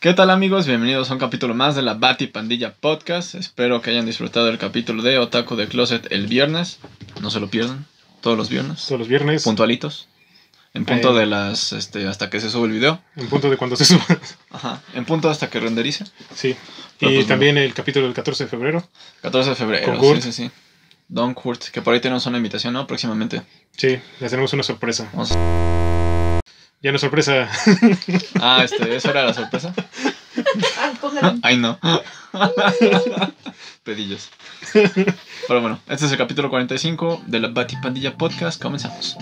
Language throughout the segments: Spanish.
¿Qué tal amigos? Bienvenidos a un capítulo más de la Bati Pandilla Podcast. Espero que hayan disfrutado del capítulo de Otaku de Closet el viernes. No se lo pierdan. Todos los viernes. Todos los viernes. Puntualitos. En punto Eh. de las... Este, hasta que se sube el video. En punto de cuando se suba. Ajá. En punto hasta que renderice. Sí. Pero y pues también el capítulo del 14 de febrero. 14 de febrero. Con. Sí, sí, sí. Don Kurt. Que por ahí tenemos una invitación, ¿no? Próximamente. Sí, les tenemos una sorpresa. Vamos Ya no es sorpresa. Ah, este, ¿esa era la sorpresa? Ah. Ay, no. Pedillos. Pero bueno, este es el capítulo 45 de la Bati Pandilla Podcast. Comenzamos.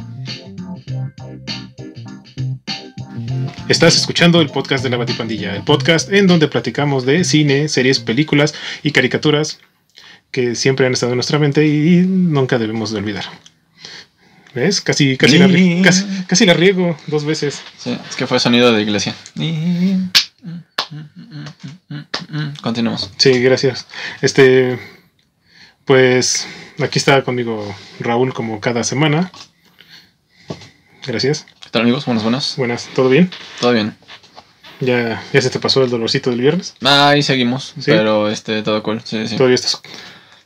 Estás escuchando el podcast de la Batipandilla, el podcast en donde platicamos de cine, series, películas y caricaturas que siempre han estado en nuestra mente y nunca debemos de olvidar. ¿Ves? Casi, casi, la, casi, casi la riego dos veces. Sí, es que fue sonido de iglesia. Continuamos. Sí, gracias. Este, pues aquí está conmigo Raúl como cada semana. Gracias. ¿Qué tal amigos? Buenas, buenas. Buenas, ¿todo bien? Todo bien. ¿Ya, ya se te pasó el dolorcito del viernes? Ah, ahí seguimos. ¿Sí? Pero este, todo cool. Sí, sí. Todavía estás...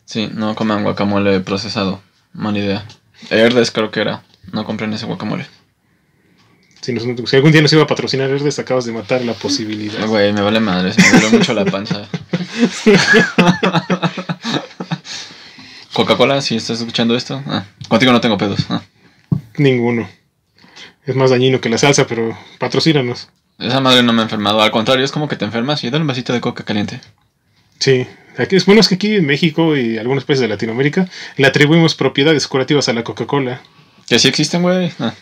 Sí, no coman guacamole procesado. Mala idea. Herdes creo que era. No compren ese guacamole. Si, nos- si algún día nos iba a patrocinar Herdes, acabas de matar la posibilidad. Güey, me vale madre. Se me duele mucho la panza. Coca-Cola, si estás escuchando esto. Ah, contigo no tengo pedos. Ah. Ninguno. Es más dañino que la salsa, pero patrocínanos. Esa madre no me ha enfermado. Al contrario, es como que te enfermas y dale un vasito de coca caliente. Sí. Aquí, es bueno es que aquí en México y algunos países de Latinoamérica le atribuimos propiedades curativas a la Coca-Cola. Que sí existen, güey. Ah,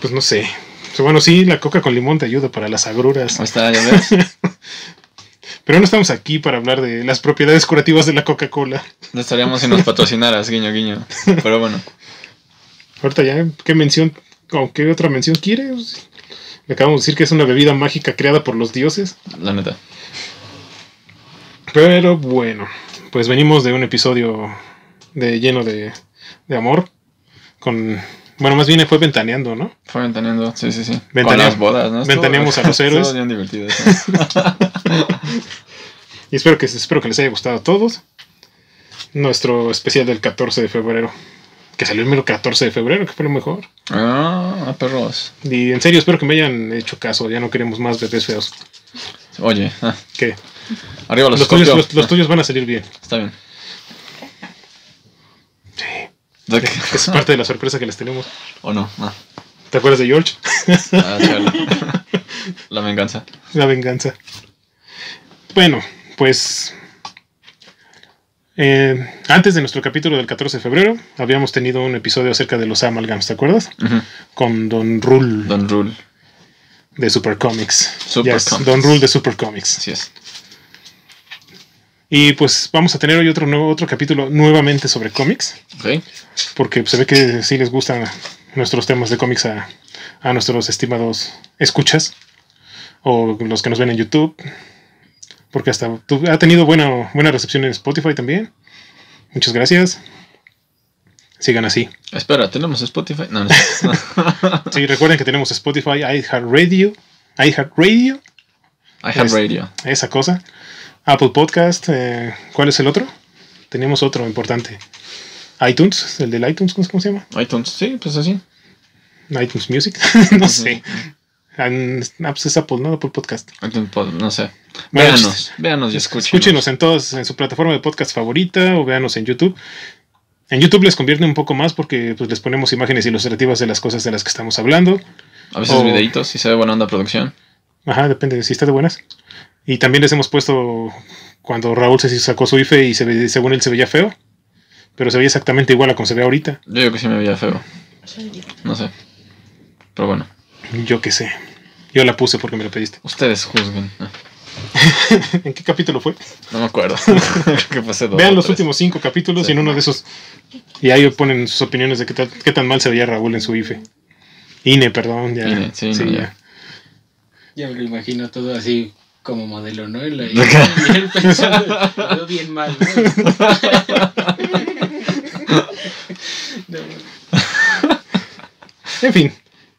Pues no sé. Pues Bueno, sí, la coca con limón te ayuda para las agruras. ahí está, ya ves. Pero no estamos aquí para hablar de las propiedades curativas de la Coca-Cola. No estaríamos si nos patrocinaras, guiño, guiño. Pero bueno. Ahorita ya, ¿qué mención o qué otra mención quieres? Le acabamos de decir que es una bebida mágica creada por los dioses. La neta. Pero bueno, pues venimos de un episodio de lleno de, de amor. Con. Bueno, más bien fue ventaneando, ¿no? Fue ventaneando, sí, sí, sí. Con Ventanea- las bodas, ¿no? Ventaneamos a los héroes. Bien divertido. Y espero que, espero que les haya gustado a todos. Nuestro especial del 14 de febrero. Que salió el mero 14 de febrero, que fue lo mejor. Ah, perros. Y en serio, espero que me hayan hecho caso. Ya no queremos más bebés feos. Oye, ah, Que arriba los, los tuyos, los, los tuyos van a salir bien. Está bien. Sí. Es parte de la sorpresa que les tenemos. ¿O no? Ah, ¿Te acuerdas de George? ah. La venganza. La venganza. Bueno, pues. eh, antes de nuestro capítulo del 14 de febrero, habíamos tenido un episodio acerca de los amalgams, ¿te acuerdas? Con Don Rule Don Rule. de Super Comics. Super Yes, Comics. Don Rule de Super Comics. Así es. Y pues vamos a tener hoy otro, nuevo, otro capítulo nuevamente sobre cómics, porque se ve que sí les gustan nuestros temas de cómics a, a nuestros estimados escuchas, o los que nos ven en YouTube, porque hasta tu- ha tenido buena, buena recepción en Spotify también. Muchas gracias. Sigan así. Espera, ¿tenemos Spotify? No, no. no. Sí, recuerden que tenemos Spotify, iHeartRadio, iHeartRadio, iHeartRadio. esa cosa. Apple Podcast, eh, ¿cuál es el otro? Tenemos otro importante. iTunes, el del iTunes, ¿cómo se llama? iTunes. Sí, pues así. iTunes Music, no sé. An- ah, pues es Apple, ¿no? Apple Podcast. iTunes Pod- no sé. Bueno, Véanos, véanos y escúchenos. Escúchenos en todas, en su plataforma de podcast favorita o véanos en YouTube. En YouTube les convierte un poco más porque pues, les ponemos imágenes ilustrativas de las cosas de las que estamos hablando. A veces o- videitos, si se ve buena onda producción. Ajá, depende de si está de buenas. Y también les hemos puesto cuando Raúl se sacó su IFE y se ve- según él se veía feo. Pero se veía exactamente igual a como se ve ahorita. Yo digo que sí me veía feo. No sé. Pero bueno, Yo qué sé. Yo la puse porque me la pediste. ustedes juzguen. Ah, ¿En qué capítulo fue? No me acuerdo. Creo que pasé dos Vean los tres. últimos cinco capítulos Sí. y en uno de esos. Y ahí ponen sus opiniones de qué, tal- qué tan mal se veía Raúl en su IFE. INE, perdón. Ya, INE, sí, no, ya. Ya me lo imagino todo así como modelo, ¿no? Y él pensando, "Me veo bien mal, ¿no? No, En fin,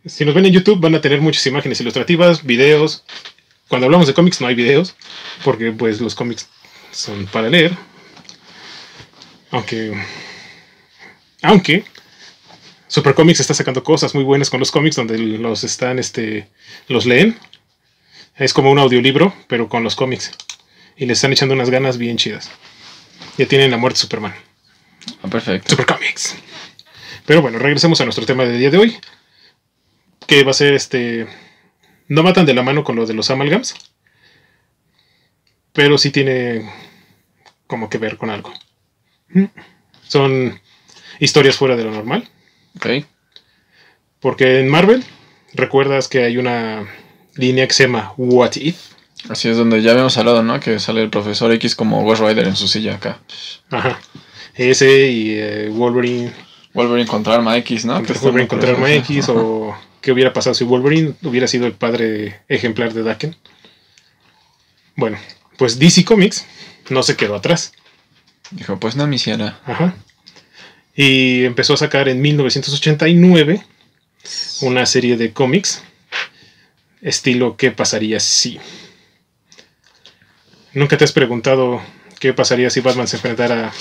si nos ven en YouTube van a tener muchas imágenes ilustrativas, videos, cuando hablamos de cómics no hay videos, porque pues los cómics son para leer. Aunque. Aunque. Super Comics está sacando cosas muy buenas con los cómics donde los están, este. los leen. Es como un audiolibro, pero con los cómics. Y le están echando unas ganas bien chidas. Ya tienen la muerte de Superman. Ah, perfecto. Super Comics. Pero bueno, regresemos a nuestro tema del día de hoy. Que va a ser este. No matan de la mano con lo de los amalgams. Pero sí tiene como que ver con algo. Son historias fuera de lo normal. Ok. Porque en Marvel, recuerdas que hay una línea que se llama What If. Así es donde ya habíamos hablado, ¿no? Que sale el profesor X como Ghost Rider en su silla acá. Ajá. Ese y eh, Wolverine. Wolverine contra Arma X, ¿no? Wolverine contra Arma. X. Ajá. O qué hubiera pasado si Wolverine hubiera sido el padre ejemplar de Daken. Bueno, pues DC Comics no se quedó atrás. Dijo, pues no me hiciera. Ajá. Y empezó a sacar en 1989 una serie de cómics estilo ¿Qué pasaría si? ¿Nunca te has preguntado qué pasaría si Batman se enfrentara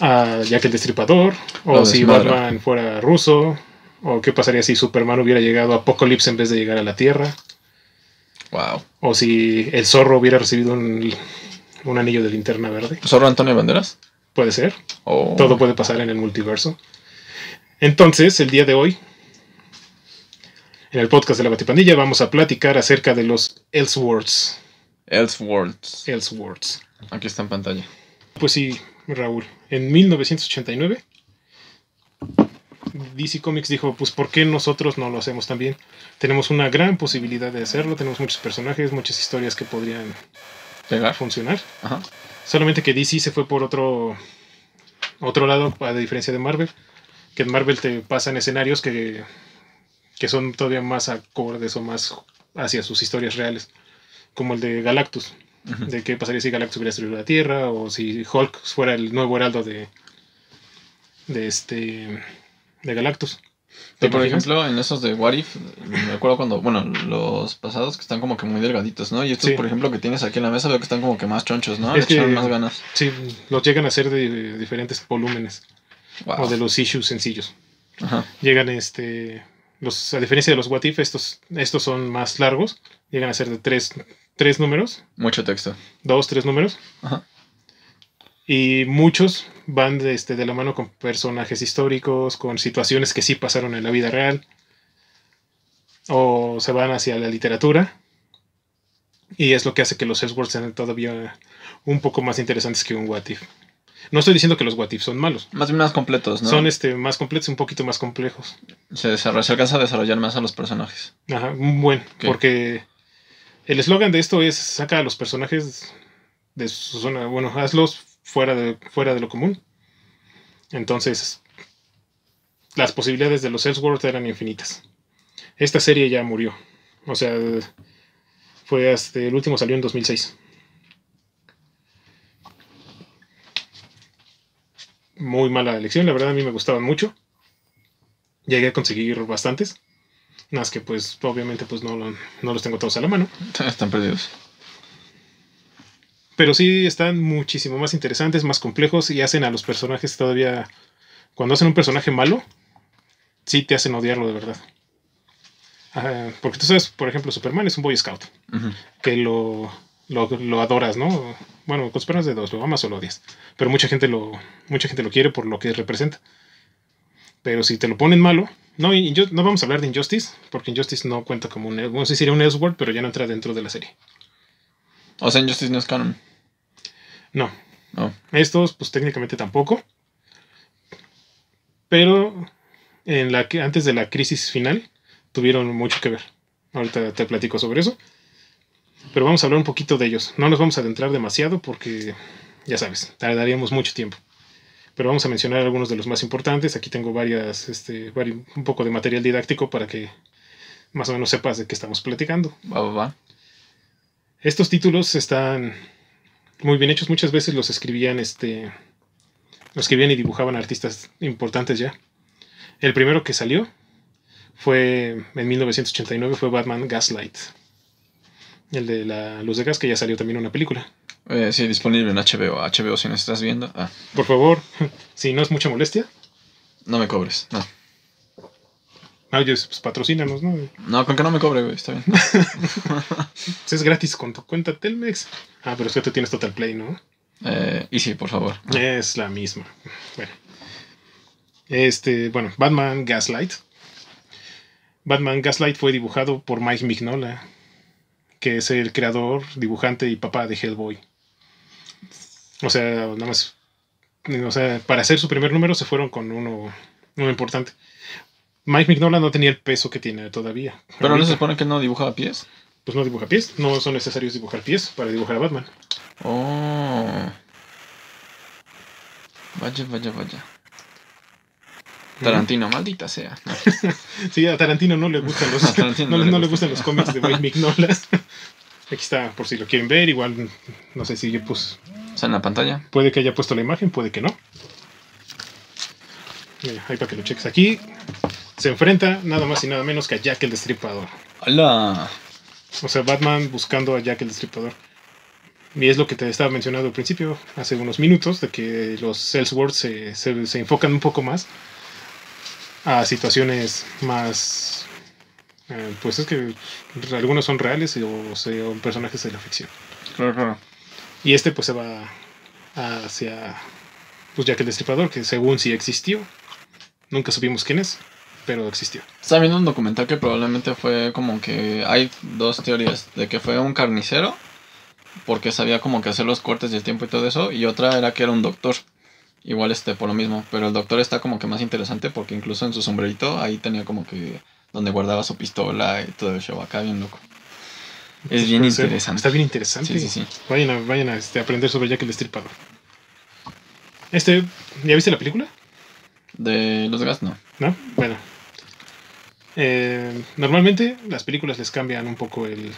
a Jack el Destripador? ¿O si. Batman fuera ruso? ¿O qué pasaría si Superman hubiera llegado a Apocalypse en vez de llegar a la Tierra? Wow. ¿O si el zorro hubiera recibido un, un anillo de linterna verde? ¿Zorro Antonio Banderas? Puede ser. O... Todo puede pasar en el multiverso. Entonces, el día de hoy, en el podcast de la Batipandilla, vamos a platicar acerca de los Elseworlds. Elseworlds. Elseworlds. Aquí está en pantalla. Pues sí, Raúl. En 1989, DC Comics dijo, pues ¿por qué nosotros no lo hacemos también? Tenemos una gran posibilidad de hacerlo, tenemos muchos personajes, muchas historias que podrían Llegar. funcionar. Ajá. Solamente que DC se fue por otro, otro lado, a diferencia de Marvel. Que en Marvel te pasan escenarios que, que son todavía más acordes o más hacia sus historias reales. Como el de Galactus. De qué pasaría si Galactus hubiera destruido la Tierra. O si Hulk fuera el nuevo heraldo de, de este de Galactus. ¿Te Yo, por ejemplo, en esos de What If, me acuerdo cuando, bueno, los pasados que están como que muy delgaditos, ¿no? Y estos, Sí. por ejemplo, que tienes aquí en la mesa, veo que están como que más chonchos, ¿no? Es Le que- echaron más ganas. Sí, los llegan a ser de diferentes volúmenes. Wow. O de los issues sencillos. Ajá. llegan este los a diferencia de los what if estos estos son más largos llegan a ser de tres, tres números Mucho texto. dos tres números Ajá. y muchos van de, este, de la mano con personajes históricos con situaciones que sí pasaron en la vida real o se van hacia la literatura y es lo que hace que los Elseworlds sean todavía un poco más interesantes que un what if no estoy diciendo que los what if son malos Más bien más completos, ¿no? son este más completos un poquito más complejos se, alcanza a desarrollar más a los personajes. Ajá, un buen, Ok. porque el eslogan de esto es saca a los personajes de su zona, bueno, hazlos fuera de, fuera de lo común. Entonces, las posibilidades de los Elseworlds eran infinitas. Esta serie ya murió. O sea, fue hasta el último salió en 2006. Muy mala elección, la verdad a mí me gustaban mucho. Llegué a conseguir bastantes. Nada más que pues obviamente pues no, no los tengo todos a la mano. Están perdidos. Pero sí están muchísimo más interesantes, más complejos y hacen a los personajes todavía... Cuando hacen un personaje malo, sí te hacen odiarlo de verdad. Ajá, porque tú sabes, por ejemplo, Superman es un Boy Scout, que lo, lo, lo adoras, ¿no? Bueno, con Superman es de dos, lo amas o lo odias. Pero mucha gente lo, mucha gente lo quiere por lo que representa. Pero si te lo ponen malo, no, yo, no vamos a hablar de Injustice, porque Injustice no cuenta como un... Bueno, sí sería un Elseworld, pero ya no entra dentro de la serie. O sea, Injustice no es canon. No, No. Estos, pues técnicamente tampoco. Pero en la que antes de la crisis final tuvieron mucho que ver. Ahorita te platico sobre eso. Pero vamos a hablar un poquito de ellos. No nos vamos a adentrar demasiado porque, ya sabes, tardaríamos mucho tiempo. Pero vamos a mencionar algunos de los más importantes. Aquí tengo varias, este, un poco de material didáctico para que más o menos sepas de qué estamos platicando. Va, va, va. Estos títulos están muy bien hechos. Muchas veces los escribían, este, los escribían y dibujaban artistas importantes ya. El primero que salió fue en 1989 fue Batman Gaslight. El de la luz de gas, que ya salió también una película. Eh, sí, disponible en HBO. HBO si nos estás viendo. Ah, Por favor, si no es mucha molestia, no me cobres. No. oye, pues patrocínanos, ¿no? No, con que no me cobre, güey. Está bien. Es gratis con tu cuenta Telmex. Ah, pero es que tú tienes Total Play, ¿no? Eh, y sí, por favor. Es la misma. Bueno. Este, bueno, Batman Gaslight. Batman Gaslight fue dibujado por Mike Mignola, que es el creador, dibujante y papá de Hellboy. O sea, nada más. O sea, para hacer su primer número se fueron con uno, uno importante. Mike Mignola no tenía el peso que tiene todavía. Pero no se supone que no dibujaba pies. Pues no dibuja pies. No son necesarios dibujar pies para dibujar a Batman. Oh. Vaya, vaya, vaya. Tarantino, maldita sea. No. Sí, a Tarantino no le gustan los, no, no le gustan los cómics de Mike Mignola. Aquí está, por si lo quieren ver. Igual, no sé si yo pues, sea, en la pantalla. puede que haya puesto la imagen, puede que no. Mira, ahí para que lo cheques. Aquí se enfrenta nada más y nada menos que a Jack el Destripador. ¡Hala! O sea, Batman buscando a Jack el Destripador. Y es lo que te estaba mencionando al principio, hace unos minutos, de que los se, se, se enfocan un poco más a situaciones más... eh, pues es que algunos son reales o son personajes de la ficción. Claro, claro. Y este pues se va hacia pues Jack el Destripador, que según sí existió. Nunca supimos quién es, pero existió. Estaba viendo un documental que probablemente fue como que hay dos teorías de que fue un carnicero porque sabía como que hacer los cortes del tiempo y todo eso y otra era que era un doctor igual este por lo mismo pero el doctor está como que más interesante porque incluso en su sombrerito ahí tenía como que donde guardaba su pistola y todo el show acá bien loco es bien ser. interesante Está bien interesante. sí sí sí Vayan a, vayan a este, aprender sobre Jack el Destripador. Este, ¿ya viste la película? de los gas no ¿No? Bueno. Eh, normalmente las películas les cambian un poco el,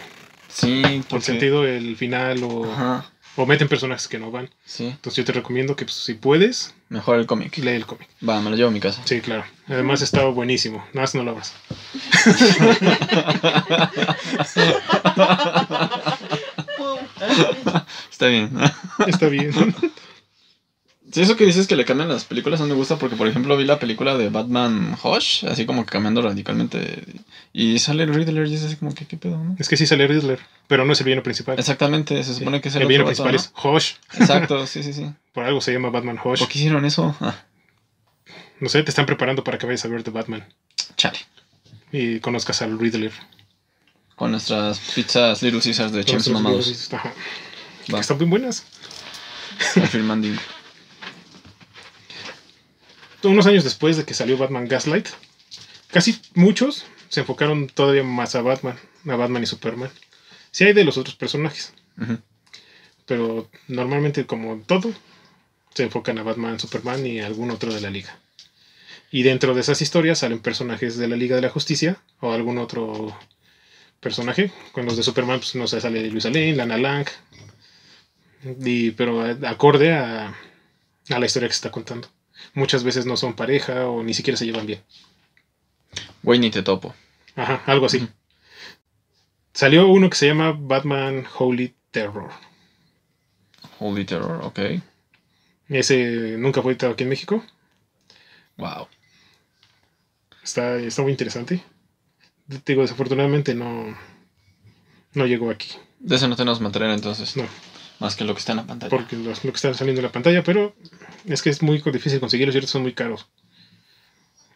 sí el sentido, el final o, ajá o meten personajes que no van. sí Entonces yo te recomiendo que pues, si puedes, mejor el cómic lee el cómic. va me lo llevo a mi casa Sí, claro. Además está buenísimo. Nada más no lo abras. está bien Está bien. Sí, eso que dices que le cambian las películas no me gusta porque, por ejemplo, vi la película de Batman Hush, así como que cambiando radicalmente. Y sale el Riddler y es así como que, ¿qué pedo, no? es que sí sale Riddler, pero no es el villano principal. Exactamente, se supone que es el, el villano principal ¿no? es Hosh. Exacto, sí, sí, sí. Por algo se llama Batman Hosh. ¿Por qué hicieron eso? Ah, No sé, te están preparando para que vayas a ver The Batman chale. y conozcas al Riddler. Con nuestras pizzas Little Caesars de mamados. videos, Ajá. Va, Están bien buenas. al filmanding. Unos años después de que salió Batman Gaslight, casi muchos se enfocaron todavía más a Batman, a Batman y Superman. Sí hay de los otros personajes, pero normalmente como todo, se enfocan a Batman, Superman y algún otro de la liga. Y dentro de esas historias salen personajes de la Liga de la Justicia o algún otro personaje. Con los de Superman, pues no sé, sale Luis Lane, Lana Lang. Y, pero acorde a, a la historia que se está contando. Muchas veces no son pareja o ni siquiera se llevan bien. Güey, ni te topo. Ajá, algo así. Salió uno que se llama Batman Holy Terror. Holy Terror, ok. Ese nunca fue editado aquí en México. Wow. Está, está muy interesante. Te digo, desafortunadamente no, no llegó aquí. De ese no tenemos material entonces. No, Más que lo que está en la pantalla. porque los- lo que está saliendo en la pantalla, pero es que es muy difícil conseguirlos y son muy caros.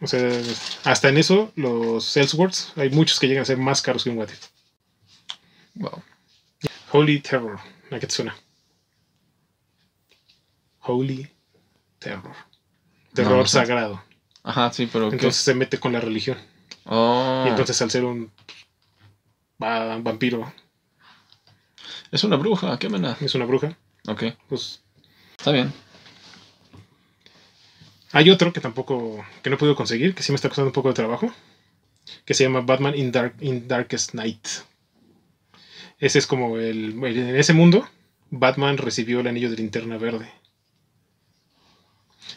O sea, hasta en eso, los Elseworlds, hay muchos que llegan a ser más caros que un What If. Wow. Holy Terror. ¿A qué te suena? Holy Terror. Terror No, no sé. sagrado. Ajá, sí, pero ¿qué? Entonces se mete con la religión. Oh, Y entonces al ser un va- vampiro, es una bruja, qué mena. es una bruja, Ok, pues está bien. hay otro que tampoco, que no he podido conseguir, que sí me está costando un poco de trabajo, que se llama Batman in, Dark, in Darkest Night. Ese es como el, el- en ese mundo, Batman recibió el anillo de linterna verde.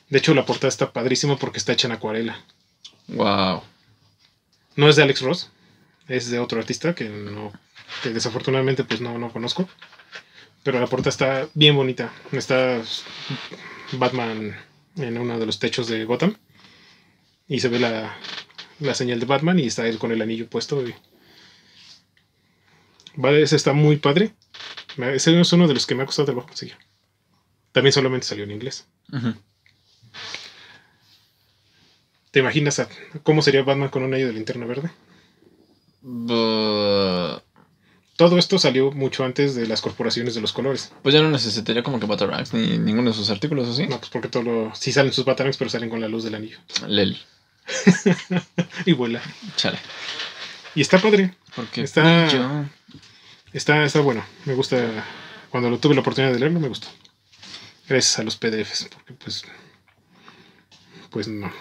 De hecho, la portada está padrísima porque está hecha en acuarela. Wow. No es de Alex Ross, es de otro artista que no, que desafortunadamente pues no, no conozco. Pero la portada está bien bonita. Está Batman en uno de los techos de Gotham. Y se ve la, la señal de Batman y está él con el anillo puesto. y- Vale, ese está muy padre. Ese es uno de los que me ha costado trabajo conseguir. También solamente salió en inglés. ¿Te imaginas a- cómo sería Batman con un anillo de linterna verde? Todo esto salió mucho antes de las corporaciones de los colores. Pues ya no necesitaría como que Batarang ni ninguno de sus artículos, ¿o sí? No, pues porque todo lo... Sí salen sus batarangs, pero salen con la luz del anillo. Leli. Y vuela. Chale. Y está padre. Porque Está- yo- Está, está bueno. Me gusta. Cuando lo tuve la oportunidad de leerlo, me gustó. Gracias a los PDFs. Porque pues. Pues no.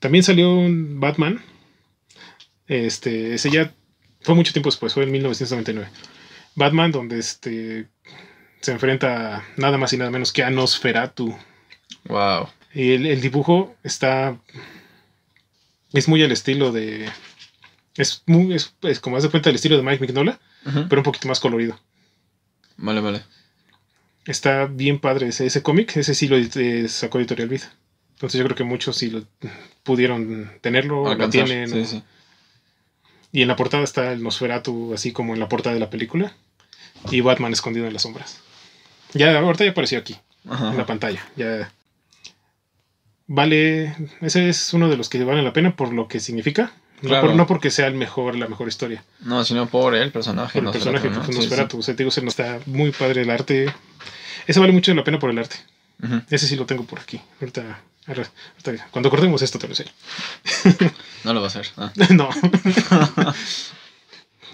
También salió un Batman. Este. Ese ya fue mucho tiempo después. Fue en 1999. Batman, donde este. Se enfrenta a nada más y nada menos que a Nosferatu. Wow. Y el, el dibujo está. Es muy al estilo de. Es muy. Es, es como haz de cuenta el estilo de Mike Mignola, pero un poquito más colorido. Vale, vale. Está bien padre ese, ese cómic. Ese sí lo eh, sacó Editorial Vida. Entonces yo creo que muchos sí lo pudieron tenerlo, lo Alcanzar. tienen. Sí, o- sí. Y en la portada está el Nosferatu, así como en la portada de la película. Y Batman escondido en las sombras. Ya, ahorita ya apareció aquí. Ajá. en la pantalla. Ya. Vale, ese es uno de los que valen la pena por lo que significa. No, por- no porque sea el mejor, la mejor historia. No, sino por el personaje. Por el personaje, ¿no? pues, Sí, sí. Nosferatu. O sea, te digo, se nos está muy padre el arte. Ese vale mucho la pena por el arte. Ese sí lo tengo por aquí. Ahorita, ahorita- cuando cortemos esto te lo enseño. No lo va a hacer. Ah. no.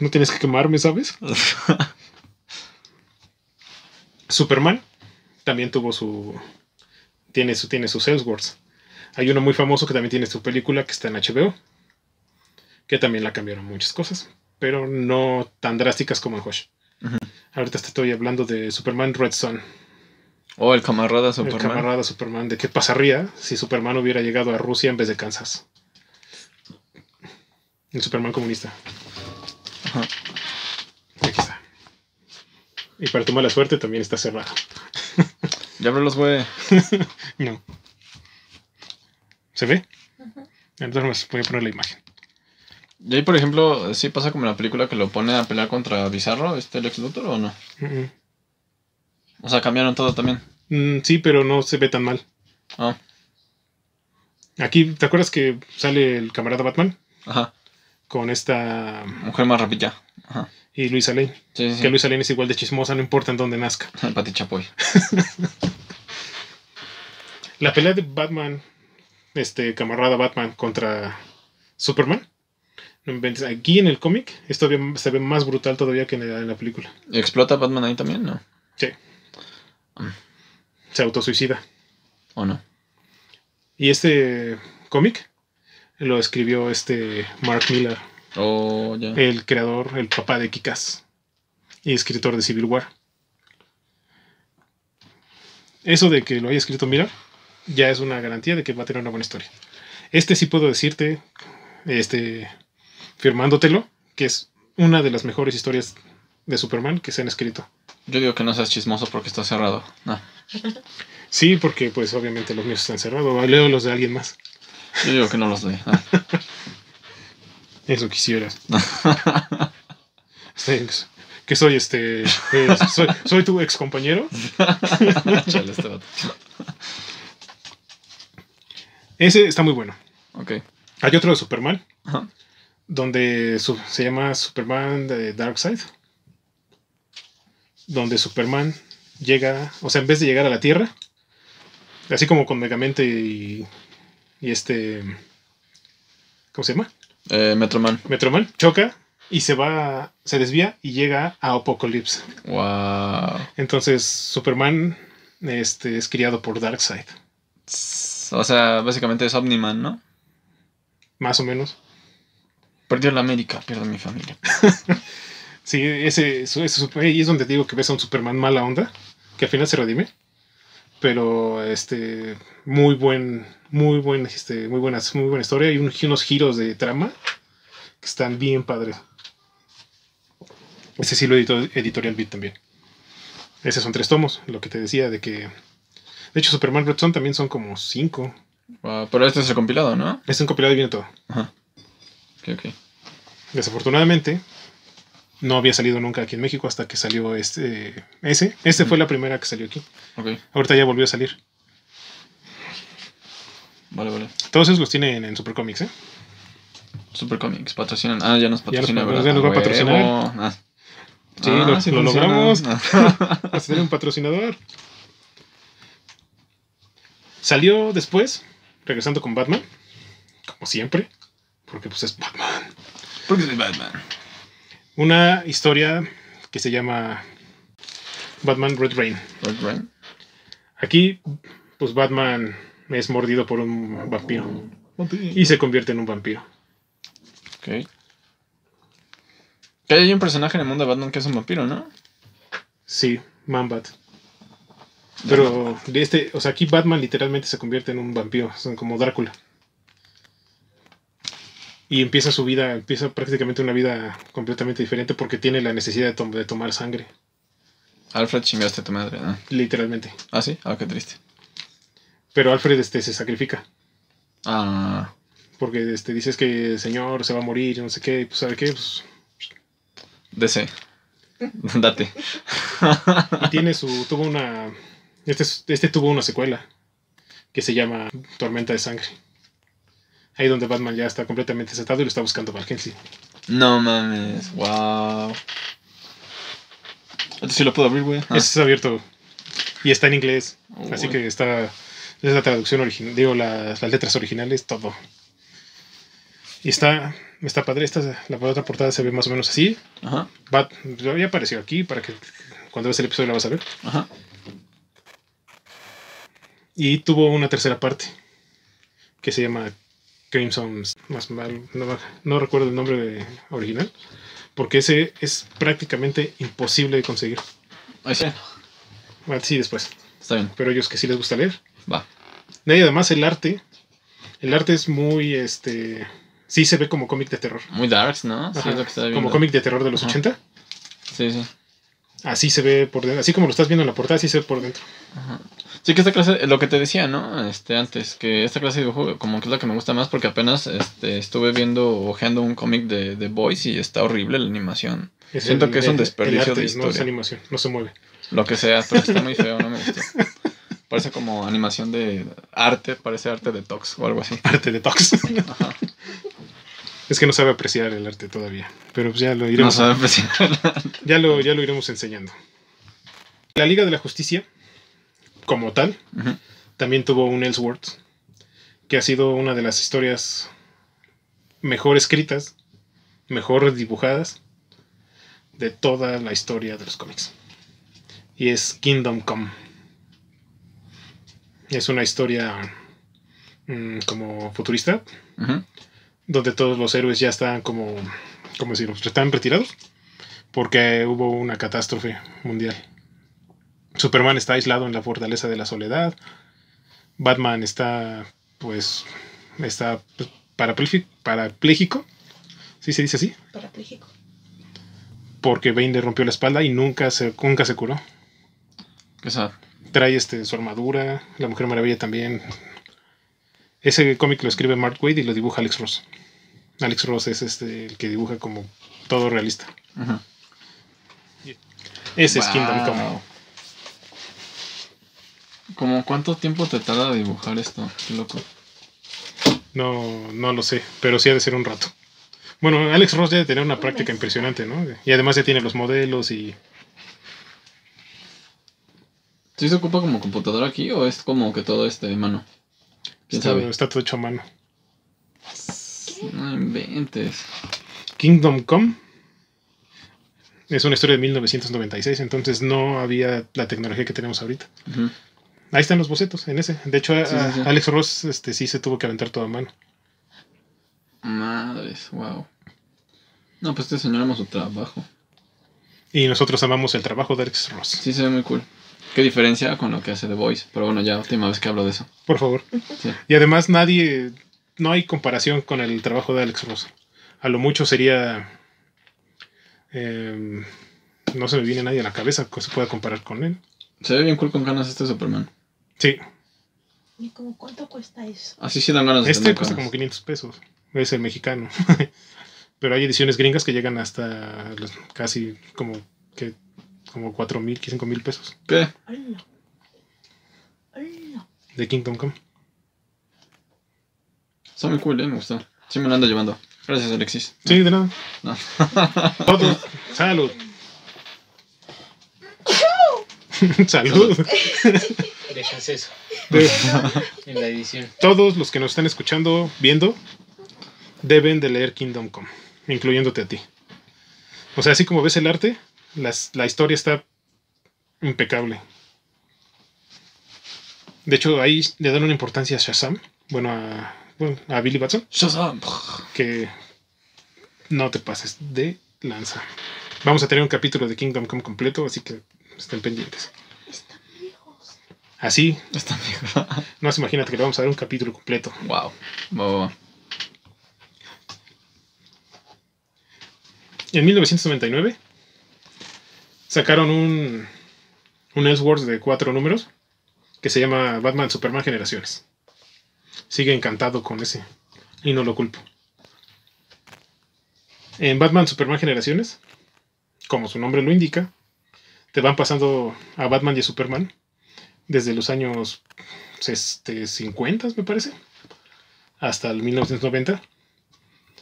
no tienes que quemarme, ¿sabes? Superman también tuvo su. Tiene, su, tiene sus Elseworlds. Hay uno muy famoso que también tiene su película que está en HBO. Que también la cambiaron muchas cosas. Pero no tan drásticas como en Hush. Ujú. Ahorita te estoy hablando de Superman Red Son. Oh, el camarada El Superman. camarada Superman. ¿De qué pasaría si Superman hubiera llegado a Rusia en vez de Kansas? El Superman comunista. Ajá. Aquí está. Y para tu mala suerte también está cerrado. Ya los güey. No. ¿Se ve? Entonces voy a poner la imagen. Y ahí, por ejemplo, sí pasa como en la película que lo pone a pelear contra Bizarro, este Lex Luthor, o no? O sea, cambiaron todo también. mm. Sí, pero no se ve tan mal. Ah, Aquí, ¿te acuerdas que sale el camarada Batman? ajá. Con esta... Mujer más rapilla. Ajá. Y Luisa Lane. Sí, sí. Que Luisa Lane es igual de chismosa, no importa en dónde nazca. Pati Chapoy. La pelea de Batman, este camarada Batman contra Superman. Aquí en el cómic esto se ve más brutal todavía que en la, en la película. ¿Y explota Batman ahí también, no? Sí. Se autosuicida. ¿O no? Y este cómic lo escribió este Mark Miller, Oh, el creador, el papá de Kikas y escritor de Civil War. Eso de que lo haya escrito Miller ya es una garantía de que va a tener una buena historia. Este sí puedo decirte, este, firmándotelo, que es una de las mejores historias de Superman que se han escrito. Yo digo que no seas chismoso porque está cerrado. Ah. Sí, porque pues obviamente los míos están cerrados. Leo los de alguien más. Yo digo que no los. Ah. Eso quisieras. Que soy este. eh, soy, soy tu ex compañero. Chale, este vato. Ese está muy bueno. Ok. Hay otro de Superman, Ajá. donde su- se llama Superman de Darkseid. Donde Superman llega, o sea, en vez de llegar a la Tierra, así como con Megamente y, y este. ¿Cómo se llama? Eh, Metroman. Metroman, choca y se va, se desvía y llega a Apocalypse. Wow. Entonces, Superman este, es criado por Darkseid, O sea, básicamente es Omniman, ¿no? más o menos. Perdió la América, pierde mi familia. Sí, ese, ese, ese super- ahí es donde digo que ves a un Superman mala onda, que al final se redime. Pero este muy buen, muy buen, este, muy buenas, muy buena historia y un- unos giros de trama que están bien padres. Ese sí lo editó Editorial Beat también. Esos son tres tomos, lo que te decía de que... De hecho, Superman Red Son también son como cinco. Wow, pero este es el compilado, ¿no? Es un compilado y viene todo. Ajá. Ok, ok. Desafortunadamente, no había salido nunca aquí en México hasta que salió este... Ese. Este fue la primera que salió aquí. Ok. Ahorita ya volvió a salir. Vale, vale. Todos esos los tienen en Super Comics, ¿eh? Super Comics, patrocinan. Ah, ya nos Ya nos patrocina, pa- ¿verdad? ya nos va a Huevo. patrocinar. Ah. Sí, Ah, lo, sí lo funciona. logramos. Ah. Vas a tener un patrocinador. Salió después, regresando con Batman, como siempre, porque pues es Batman. Porque soy Batman. Una historia que se llama Batman Red Rain. Red Rain. Aquí, pues Batman es mordido por un vampiro y se convierte en un vampiro. Ok. Que hay un personaje en el mundo de Batman que es un vampiro, ¿no? Sí, Man-Bat. Pero de este, o sea, aquí Batman literalmente se convierte en un vampiro, son como Drácula. Y empieza su vida, empieza prácticamente una vida completamente diferente porque tiene la necesidad de, tom- de tomar sangre, Alfred chingaste a tu madre, ¿no? literalmente. Ah, sí. Ah, qué triste. Pero Alfred este, se sacrifica Ah. porque este, dices que el señor se va a morir, no sé qué, pues ¿sabe qué? Pues, DC. Date. y tiene su, tuvo una, este, es- este tuvo una secuela que se llama Tormenta de Sangre. Ahí donde Batman ya está completamente desatado y lo está buscando Val Kilmer. No mames. Wow. Este sí lo puedo abrir, güey. Ah. Es abierto y está en inglés. Uy. Así que está. Es la traducción original. Digo, las, las letras originales, todo. Y está. Está padre. Esta, la otra portada se ve más o menos así. Ajá. Bat, ya apareció aquí para que cuando veas el episodio la vas a ver. Ajá. Y tuvo una tercera parte que se llama Crimson. Más mal, no, no recuerdo el nombre de- original. Porque ese es prácticamente imposible de conseguir. Ahí sí. Sí, después. Está bien. Pero ellos que sí les gusta leer. Va. Y además el arte. El arte es muy, este... Sí se ve como cómic de terror. Muy darks, ¿no? Sí, es lo que viendo. como cómic de terror de los Ajá. 80. Sí, sí. Así se ve por dentro. Así como lo estás viendo en la portada, así se ve por dentro. Sí, que esta clase, lo que te decía, ¿no? Este, antes, que esta clase de dibujo como que es la que me gusta más porque apenas este, estuve viendo, ojeando un cómic de, de Boys y está horrible la animación. Es Siento el- que es un desperdicio arte, de No es historia. animación, no se mueve. Lo que sea, pero está muy feo, no me gustó. Parece como animación de arte, parece arte de Tox o algo así. Arte de Tox. Ajá. Es que no sabe apreciar el arte todavía. Pero pues ya lo No iremos, sabe apreciar. ya lo, ya lo iremos enseñando. La Liga de la Justicia, como tal, también tuvo un Ellsworth, que ha sido una de las historias mejor escritas, mejor dibujadas de toda la historia de los cómics. Y es Kingdom Come. Es una historia mm, como futurista, Ujú. Donde todos los héroes ya están como, ¿cómo decirlo? Están retirados porque hubo una catástrofe mundial. Superman está aislado en la fortaleza de la soledad. Batman está, pues, está pues, parapléjico. ¿Sí se dice así? Parapléjico. Porque Bane le rompió la espalda y nunca se, nunca se curó. O sea, Trae este, su armadura. La Mujer Maravilla también. Ese cómic lo escribe Mark Wade y lo dibuja Alex Ross. Alex Ross es este, el que dibuja como todo realista. Ese es Kingdom. Come. ¿Cómo cuánto tiempo te tarda dibujar esto? Qué loco. No, no lo sé, pero sí ha de ser un rato. Bueno, Alex Ross debe tener una práctica impresionante, ¿no? Y además ya tiene los modelos y... ¿Sí se ocupa como computadora aquí o es como que todo este de mano? ¿Quién Está, sabe? está todo hecho a mano. No inventes. Kingdom Come es una historia de 1996, entonces no había la tecnología que tenemos ahorita. Ahí están los bocetos, en ese. De hecho, Sí, sí. Alex Ross este, sí se tuvo que aventar todo a mano. Madres, wow. No, pues este señor ama su trabajo. Y nosotros amamos el trabajo de Alex Ross. Sí, se ve muy cool. Qué diferencia con lo que hace The Voice. Pero bueno, ya última vez que hablo de eso. Por favor. Sí. Y además nadie, no hay comparación con el trabajo de Alex Ross. A lo mucho sería, eh, no se me viene nadie a la cabeza que se pueda comparar con él. Se ve bien cool con ganas este Superman. Sí, ¿Y como cuánto cuesta eso? Así sí dan ganas de este cuesta ganas. como 500 pesos. Es el mexicano. Pero hay ediciones gringas que llegan hasta los- casi como que como 4 mil, 5 mil pesos. ¡Hala! de Kingdom Come. Está muy cool, eh, me gustó. Sí me lo ando llevando. Gracias, Alexis. Sí, de nada. No. Todos. Salud. Salud. Dejas eso De- en la edición. todos los que nos están escuchando, viendo, deben de leer Kingdom Come, incluyéndote a ti. O sea, así como ves el arte, las- la historia está impecable. De hecho, ahí le dan una importancia a Shazam, bueno, a, bueno, a Billy Batson, Shazam. que no te pases de lanza. Vamos a tener un capítulo de Kingdom Come completo, así que estén pendientes. Están viejos. Así, Está viejo. no más imagínate que le vamos a dar un capítulo completo. wow. Va. En 1999 sacaron un, un Elseworlds de cuatro números que se llama Batman Superman Generaciones. Sigue encantado con ese y no lo culpo. En Batman Superman Generaciones, como su nombre lo indica, te van pasando a Batman y a Superman desde los años este, 50, me parece, hasta el 1990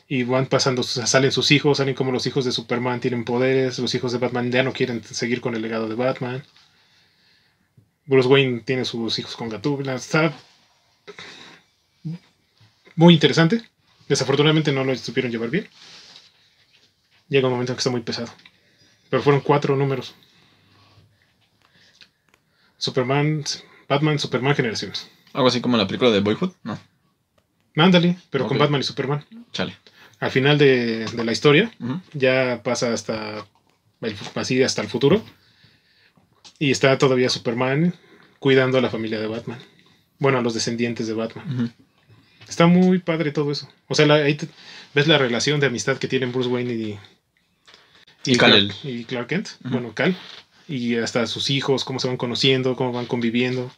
y van pasando, salen sus hijos, salen como los hijos de Superman tienen poderes, los hijos de Batman ya no quieren seguir con el legado de Batman. Bruce Wayne tiene sus hijos con Gatúbela, está muy interesante. Desafortunadamente no lo supieron llevar bien. Llega un momento en que está muy pesado. Pero fueron cuatro números. Superman, Batman, Superman Generaciones. Algo así como la película de Boyhood. No, Mándale, pero con. Batman y Superman. chale. Al final de, de la historia, ya pasa hasta el, así hasta el futuro. Y está todavía Superman cuidando a la familia de Batman. Bueno a los descendientes de Batman. Está muy padre todo eso. O sea la- ahí te- ves la relación de amistad que tienen Bruce Wayne y Y. Clark, y Clark Kent. Bueno Cal. Y hasta sus hijos cómo se van conociendo cómo van conviviendo.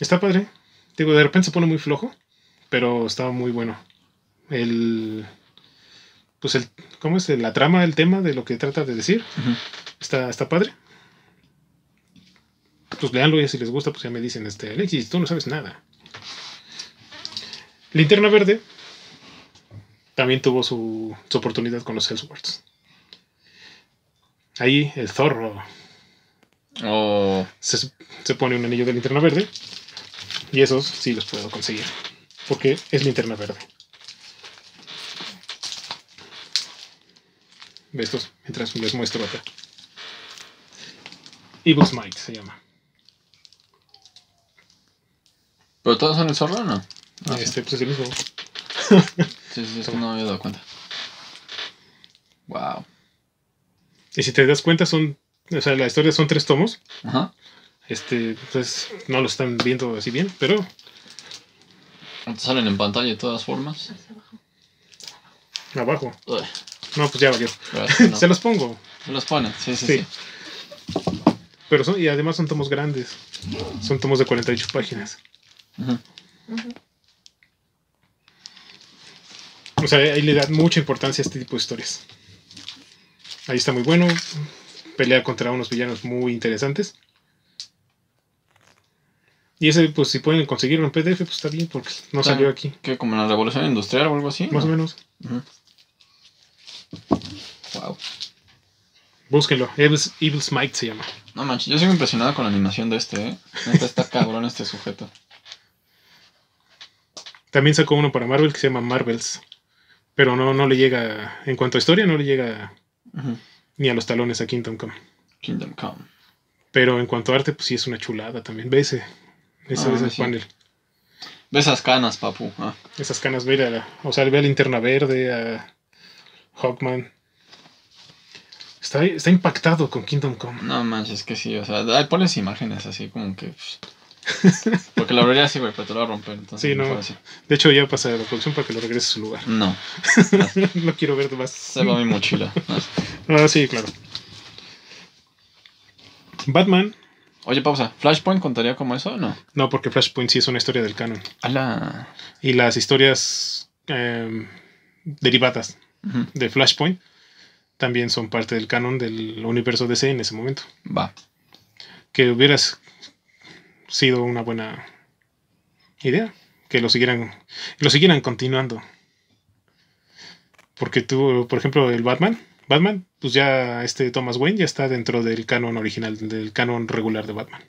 Está padre. Digo de repente se pone muy flojo pero está muy bueno el pues el cómo es la trama el tema de lo que trata de decir. Está está padre. Pues leanlo y si les gusta pues ya me dicen este Alexis tú no sabes nada Linterna Verde también tuvo su, su oportunidad con los Elseworlds. Ahí el zorro Oh, se, se pone un anillo de linterna verde y esos sí los puedo conseguir porque es linterna verde de estos mientras les muestro acá Evil Smite se llama ¿Pero todos son el zorro o no? Ah, sí. este pues es el mismo Sí, sí, es que no me había dado cuenta. Wow. y si te das cuenta son o sea la historia son tres tomos Ajá. este pues no lo están viendo así bien pero Te salen en pantalla de todas formas. Abajo Uy, no pues ya valió no. se los pongo Se los ponen, sí, sí, Sí. sí. pero son y además son tomos grandes son tomos de 48 páginas Ujú. Ujú. O sea, ahí le da mucha importancia a este tipo de historias. Ahí está muy bueno. Pelea contra unos villanos muy interesantes. Y ese, pues si pueden conseguirlo en PDF, pues está bien, porque no salió aquí. ¿Qué? ¿Como en la revolución industrial o algo así? Más o menos. Wow. Búsquenlo. Evil, Evil Smite se llama. No manches, yo sigo impresionado con la animación de este, ¿eh? Neta, está cabrón este sujeto. También sacó uno para Marvel que se llama Marvels. Pero no, no le llega, en cuanto a historia, no le llega ni a los talones a Kingdom Come. Kingdom Come. Pero en cuanto a arte, pues sí es una chulada también. Ve ese, ese, Ah, ese sí. panel. Ve esas canas, papu. Ah, Esas canas, ve a la- o sea, ve a Linterna Verde, a Hawkman. Está, está impactado con Kingdom Come. no manches, que sí, o sea, ahí pones imágenes así como que. psh. Porque la abrería así, güey, pero te lo va a romper. Entonces, Sí, no. De hecho, ya pasa la producción para que lo regrese a su lugar. No, no quiero ver más. se va mi mochila. Ah, Ah, sí, claro. Batman, Oye, pausa. ¿Flashpoint contaría como eso o no? no, porque Flashpoint sí es una historia del canon. Y las historias eh, derivadas. De Flashpoint también son parte del canon del universo DC en ese momento. Va. Que hubieras sido una buena idea. Que lo siguieran, lo siguieran continuando. Porque tú, por ejemplo, el Batman, Batman, pues ya este Thomas Wayne ya está dentro del canon original, del canon regular de Batman.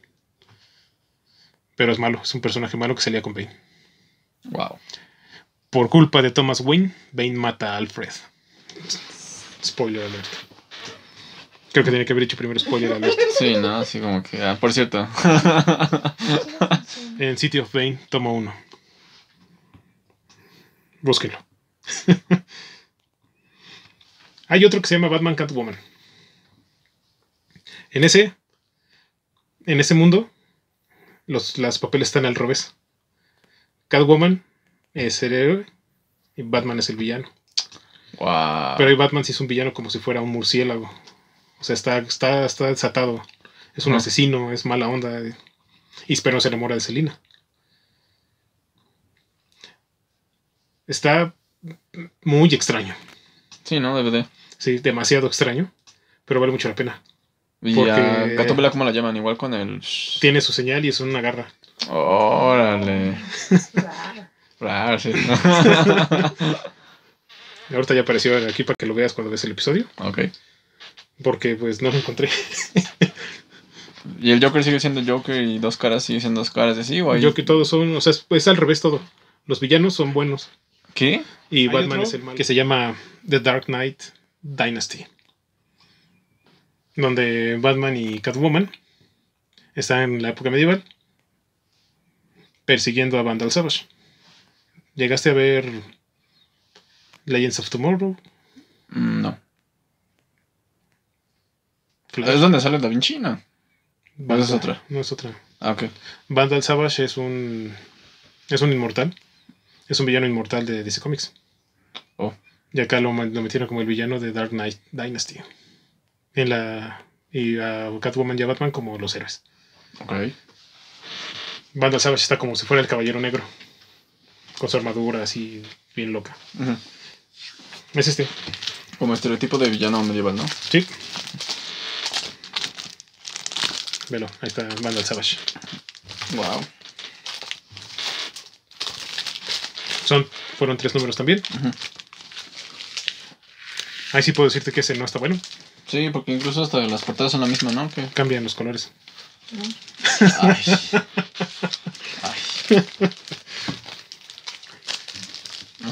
Pero es malo, es un personaje malo que salía con Bane. Wow. Por culpa de Thomas Wayne, Bane mata a Alfred. Spoiler alert. Creo que tenía que haber dicho primero spoiler alert. Sí, no, así como que. ah, por cierto. En City of Bane, tomo uno. Búsquenlo. Hay otro que se llama Batman Catwoman. En ese, en ese mundo, los las papeles están al revés. Catwoman es el héroe y Batman es el villano. wow. Pero ahí Batman sí es un villano como si fuera un murciélago. O sea, está, está, está desatado. Es un asesino, es mala onda. eh, Y espero se enamora de Selina. Está muy extraño. Sí, ¿no? DVD. Sí, demasiado extraño. Pero vale mucho la pena. Y Porque- a ¿cómo la llaman? Igual con el. Tiene su señal y es una garra. Órale. Raro, sí. Ahorita ya apareció aquí para que lo veas cuando ves el episodio. ok. Porque pues no lo encontré. ¿Y el Joker sigue siendo Joker y dos caras sigue siendo dos caras de sí? ¿O hay- que todos son, o sea, es, es al revés todo. Los villanos son buenos. ¿Qué? Y ¿Hay Batman otro? es el malo. Que se llama The Dark Knight Dynasty. Donde Batman y Catwoman están en la época medieval persiguiendo a Vandal Savage. ¿Llegaste a ver Legends of Tomorrow? Mm, No. Flash. ¿Es donde sale Da Vinci? No. Vandal- es otra? No es otra. Ah, ok. Vandal Savage es un es un inmortal. Es un villano inmortal de DC Comics. Oh. Y acá lo metieron como el villano de Dark Knight Dynasty. En la y a Catwoman y a Batman como los héroes. Ok. Vandal Savage está como si fuera el caballero negro. Con su armadura así bien loca. Es este. Como estereotipo de villano medieval, ¿no? Sí. Velo, ahí está Vandal Savage. Wow. Son, fueron tres números también. Ahí sí puedo decirte que ese no está bueno. Sí, porque incluso hasta las portadas son la misma, ¿no? Cambian los colores. Ay. Ay.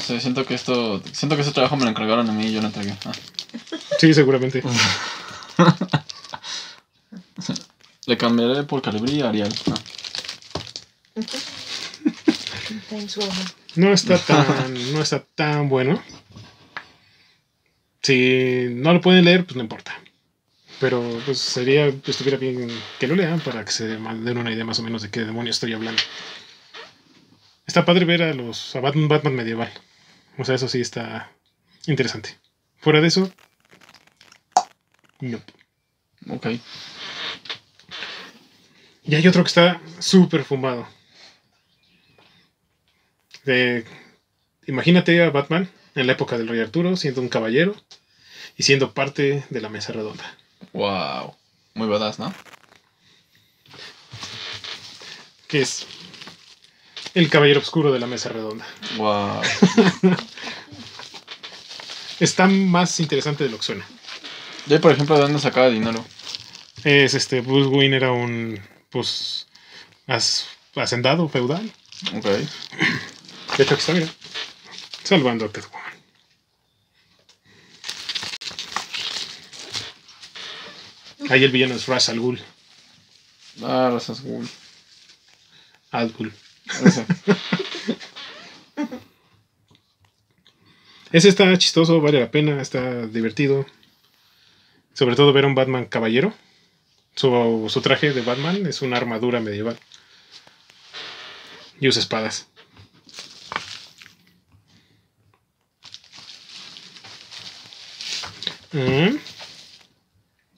Sé, siento que esto. Siento que ese trabajo me lo encargaron a mí y yo lo entregué. Ah. Sí, seguramente. Le cambiaré por calibre y Arial. Ah. No está tan, no está tan bueno. Si no lo pueden leer, pues no importa. Pero pues sería, estuviera bien que lo lean para que se den una idea más o menos de qué demonios estoy hablando. Está padre ver a los a Batman, Batman medieval. O sea, eso sí está interesante. Fuera de eso, no. Ok. Y hay otro que está súper fumado. De- imagínate a Batman en la época del Rey Arturo siendo un caballero y siendo parte de la mesa redonda. Wow. Muy badass, ¿no? Que es el caballero oscuro de la mesa redonda. Wow. Está más interesante de lo que suena. Yo, por ejemplo, ¿de dónde sacaba dinero? Es este, Bruce Wayne era un, pues, hacendado feudal. Ok. De hecho, aquí está, mira. Salvando a Catwoman. Ahí el villano es Ra's al Ghul. Ah, razas Google. Al Ghul. Ese. Está chistoso, vale la pena, está divertido. Sobre todo ver a un Batman caballero. Su, su traje de Batman es una armadura medieval. Y usa espadas. Mm,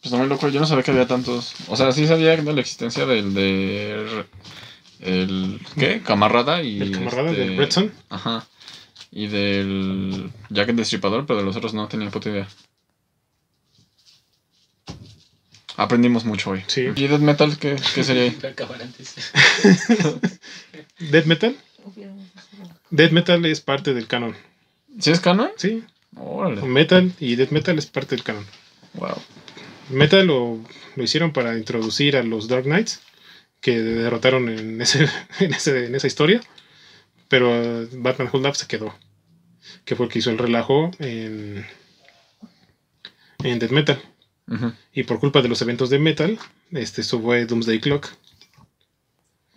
Pues muy loco, yo no sabía que había tantos. O sea, sí sabía de la existencia del de. El. ¿Qué? Camarada y. El camarada este, de Red Son. Ajá. Y del. Jack el Destripador, pero de los otros no tenía puta idea. Aprendimos mucho hoy. Sí. ¿Y Death Metal qué, qué sería ahí? Death Metal. Death Metal es parte del canon. ¿Sí es canon? Sí. Órale. Metal y Death Metal es parte del canon. Wow. Metal lo, lo hicieron para introducir a los Dark Knights que derrotaron en, ese, en, ese- en esa historia. Pero eh, Batman Who Laughs se quedó. Que fue el que hizo el relajo en, en Death Metal. Y por culpa de los eventos de Metal, este, eso fue Doomsday Clock.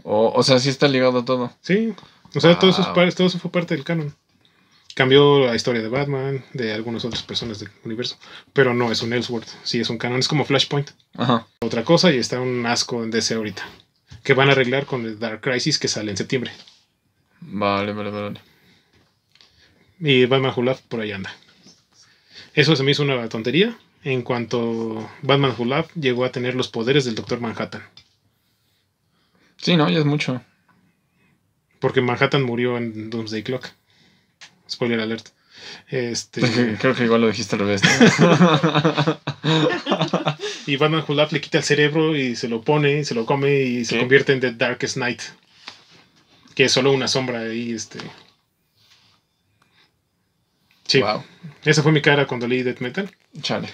o, o sea, sí está ligado a todo. Sí. O sea, todo, eso es todo eso fue parte del canon. Cambió la historia de Batman, de algunas otras personas del universo. Pero no es un Elseworld. Sí, es un canon. Es como Flashpoint. Ajá. otra cosa y está un asco en DC ahorita. Que van a arreglar con el Dark Crisis que sale en septiembre. Vale, vale, vale. Y Batman Who por ahí anda. Eso se me hizo una tontería. En cuanto Batman Who llegó a tener los poderes del Doctor Manhattan. Sí, no, ya es mucho. Porque Manhattan murió en Doomsday Clock. Spoiler alert. Este, Creo que igual lo dijiste al revés. ¿no? y Batman Who le quita el cerebro y se lo pone y se lo come y se ¿Qué? convierte en The Darkest Night. Que es solo una sombra ahí. Este. Sí. Wow. Esa fue mi cara cuando leí Death Metal. Chale.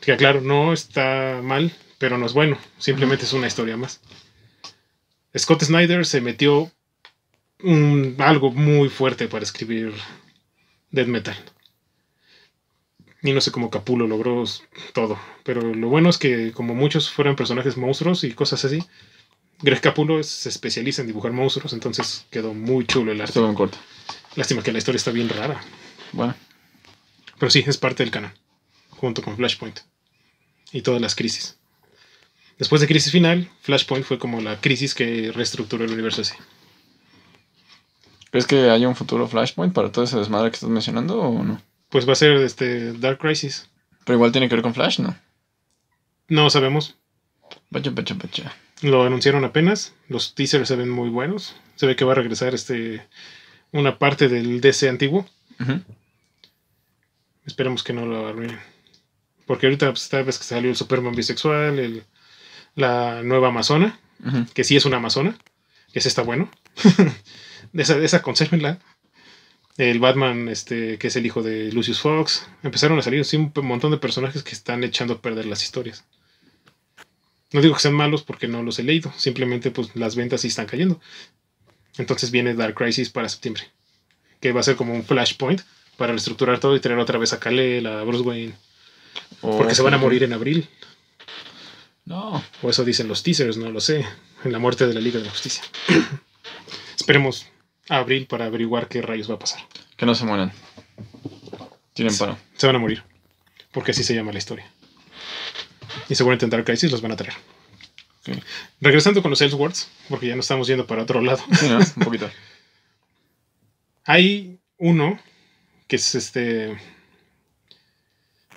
Que claro, no está mal, pero no es bueno. Simplemente es una historia más. Scott Snyder se metió un- algo muy fuerte para escribir Death Metal. Y no sé cómo Capulo logró todo. Pero lo bueno es que como muchos fueran personajes monstruos y cosas así, Greg Capulo es- se especializa en dibujar monstruos, entonces quedó muy chulo el arte. En corto. Lástima que la historia está bien rara. Bueno. Pero sí, es parte del canon, junto con Flashpoint y todas las crisis. Después de Crisis Final, Flashpoint fue como la crisis que reestructuró el universo así. ¿Crees que haya un futuro Flashpoint para todo ese desmadre que estás mencionando o no? Pues va a ser este Dark Crisis. Pero igual tiene que ver con Flash, ¿no? No sabemos, Bacha, bacha, bacha. lo anunciaron apenas. Los teasers se ven muy buenos. Se ve que va a regresar este una parte del DC antiguo. Esperemos que no lo arruinen. Porque ahorita pues, esta vez que salió el Superman bisexual, el- la nueva Amazona, que sí es una amazona, que ese está bueno. de esa, de esa consérvenla. El Batman, este, que es el hijo de Lucius Fox. Empezaron a salir un montón de personajes que están echando a perder las historias. No digo que sean malos porque no los he leído. Simplemente pues las ventas sí están cayendo. Entonces viene Dark Crisis para septiembre. Que va a ser como un flashpoint para reestructurar todo y traer otra vez a Kal-El, a Bruce Wayne. Porque se van a morir en abril. No. O eso dicen los teasers, no lo sé. En la muerte de la Liga de la Justicia. Esperemos abril para averiguar qué rayos va a pasar. Que no se mueran. Tienen paro. Se van a morir. Porque así se llama la historia. Y seguramente en Dark Crisis los van a traer. Regresando con los Elseworlds, porque ya nos estamos yendo para otro lado. Sí, ¿no? Un poquito. Hay uno que es este.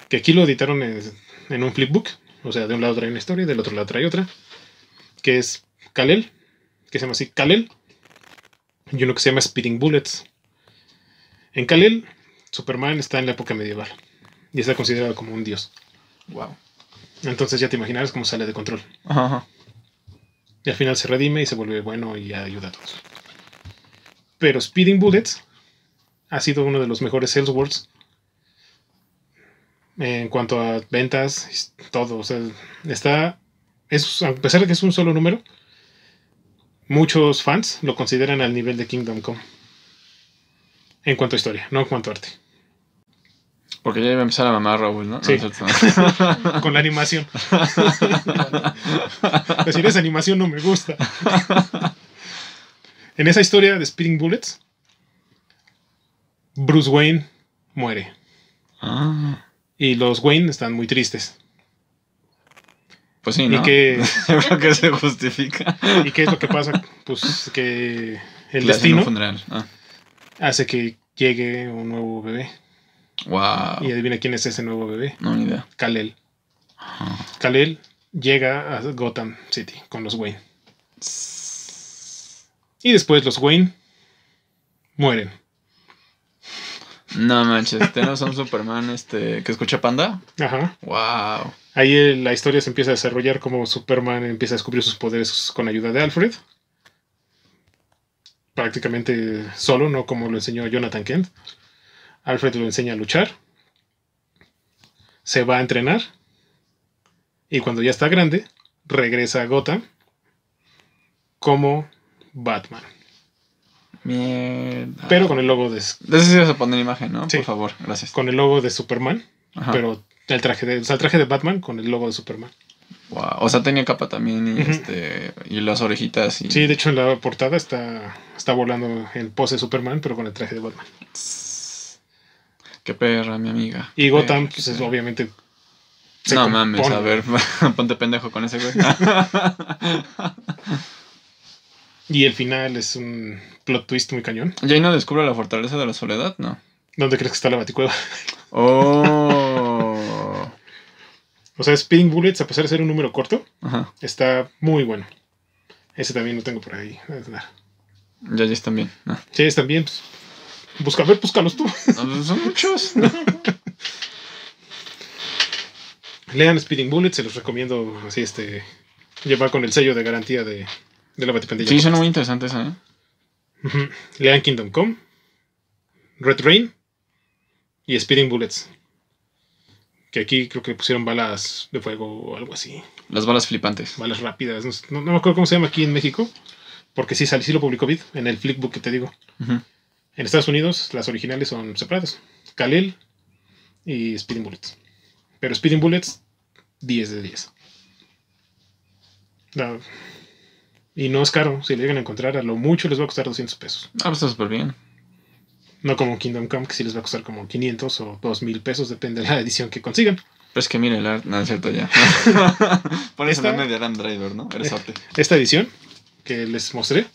que aquí lo editaron en, en un flipbook. O sea, de un lado trae una historia y del otro lado trae otra. Que es Kalel, que se llama así Kalel. Y uno que se llama Speeding Bullets. En Kalel, Superman está en la época medieval. Y está considerado como un dios. Wow. Entonces ya te imaginarás cómo sale de control. Ajá, ajá. Y al final se redime y se vuelve bueno y ayuda a todos. Pero Speeding Bullets ha sido uno de los mejores Elseworlds en cuanto a ventas, todo. O sea, está. Es, a pesar de que es un solo número, muchos fans lo consideran al nivel de Kingdom Come. En cuanto a historia, no en cuanto a arte. Porque ya iba a empezar a mamar Raúl, ¿no? Sí. No. Con la animación. Decir, esa animación no me gusta. en esa historia de Speeding Bullets, Bruce Wayne muere. Ah, Y los Wayne están muy tristes. Pues sí, ¿no? ¿Y, qué, Yo creo que se justifica. ¿Y qué es lo que pasa? Pues que el Le un destino funeral. Ah. hace que llegue un nuevo bebé. Wow. Y adivina quién es ese nuevo bebé. No, ni idea. Kal-El. Kal-El llega a Gotham City con los Wayne. Y después los Wayne mueren. No manches, tenemos a un Superman este, que escucha panda. Ajá. Wow. Ahí la historia se empieza a desarrollar como Superman empieza a descubrir sus poderes con ayuda de Alfred. Prácticamente solo, no como lo enseñó Jonathan Kent. Alfred lo enseña a luchar. Se va a entrenar. Y cuando ya está grande, regresa a Gotham como Batman. Mierda. Pero con el logo de, De ese sí vas a poner imagen, ¿no? Sí. Por favor, gracias. con el logo de Superman. Ajá. Pero el traje de, o sea, el traje de Batman con el logo de Superman. Wow. O sea, tenía capa también y, este, y las orejitas. Y... Sí, de hecho en la portada está, está volando en pose de Superman, pero con el traje de Batman. Qué perra, mi amiga. Y Gotham, perra, pues es, obviamente. se No mames, a ver, ponte pendejo con ese güey. Y el final es un plot twist muy cañón. ¿Jay no descubre la fortaleza de la soledad? No. ¿Dónde crees que está la baticueva? Oh. O sea, Speeding Bullets, a pesar de ser un número corto, Ajá. está muy bueno. Ese también lo tengo por ahí. Ya ya están bien. No. Sí, están bien. Pues, busca, a ver, búscalos tú. No, Son muchos. Lean Speeding Bullets, se los recomiendo así, este. Llevar con el sello de garantía de, de la Batipandilla. Sí, suena muy interesante esa, ¿eh? Lean Kingdom Come, Red Rain y Speeding Bullets. Que aquí creo que le pusieron balas de fuego o algo así. Las balas flipantes. Balas rápidas. No, me acuerdo cómo se llama aquí en México. Porque sí, sí lo publicó Vid en el Flickbook que te digo. En Estados Unidos las originales son separadas. Kalel y Speeding Bullets. Pero Speeding Bullets, 10 de 10. No. Y no es caro. Si le llegan a encontrar, a lo mucho les va a costar 200 pesos. Ah, pues está súper bien. No como Kingdom Come, que sí les va a costar como 500 o 2000 pesos, depende de la edición que consigan. Pero es que mire el art. No, es cierto ya. Pones Esta- el meme de Adam Driver, ¿no? Eres arte. Esta edición que les mostré,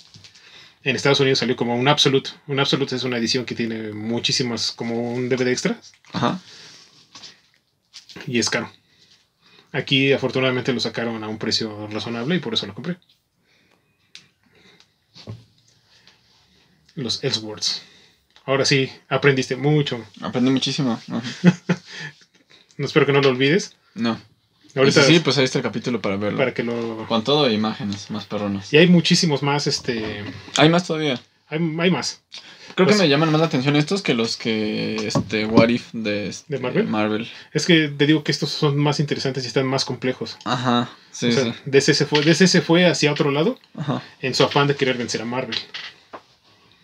en Estados Unidos salió como un Absolute. Un Absolute es una edición que tiene muchísimas, como un DVD extra, Ajá. y es caro. Aquí afortunadamente lo sacaron a un precio razonable y por eso lo compré. Los Elseworlds. Ahora sí, aprendiste mucho. Aprendí muchísimo. No espero que no lo olvides. No. Ahorita sí, sí, pues ahí está el capítulo para verlo. para que lo... Con todo imágenes más perronas. Y hay muchísimos más, este... Hay más todavía. Hay, hay más. Creo Pues- que me llaman más la atención estos que los que este What If de, este, ¿De Marvel? Marvel. Es que te digo que estos son más interesantes y están más complejos. Ajá. Sí, o sea, sí. DC, se fue, DC se fue hacia otro lado Ajá. en su afán de querer vencer a Marvel.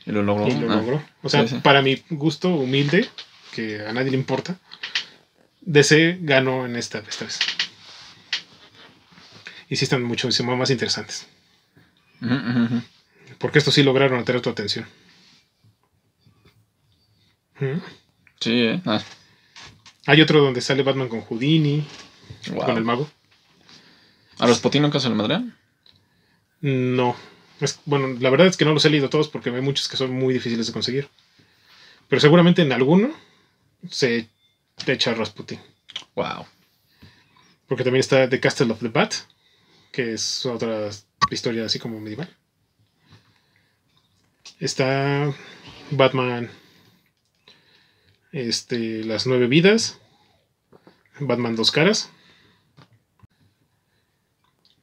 Y lo logró. Y lo Ah. logró. O sea, Sí, sí. para mi gusto humilde, que a nadie le importa, DC ganó en esta, esta vez. Y sí están muchísimo más interesantes. Porque estos sí lograron atraer tu atención. Ujú. Sí, eh. Ah, Hay otro donde sale Batman con Houdini, wow. con el mago. ¿A los Potín nunca se le madrean? No. Es- bueno, la verdad es que no los he leído todos porque hay muchos que son muy difíciles de conseguir. Pero seguramente en alguno se echa Rasputin. Wow. Porque también está The Castle of the Bat, que es otra historia así como medieval. Está Batman, este, Las Nueve Vidas, Batman Dos Caras,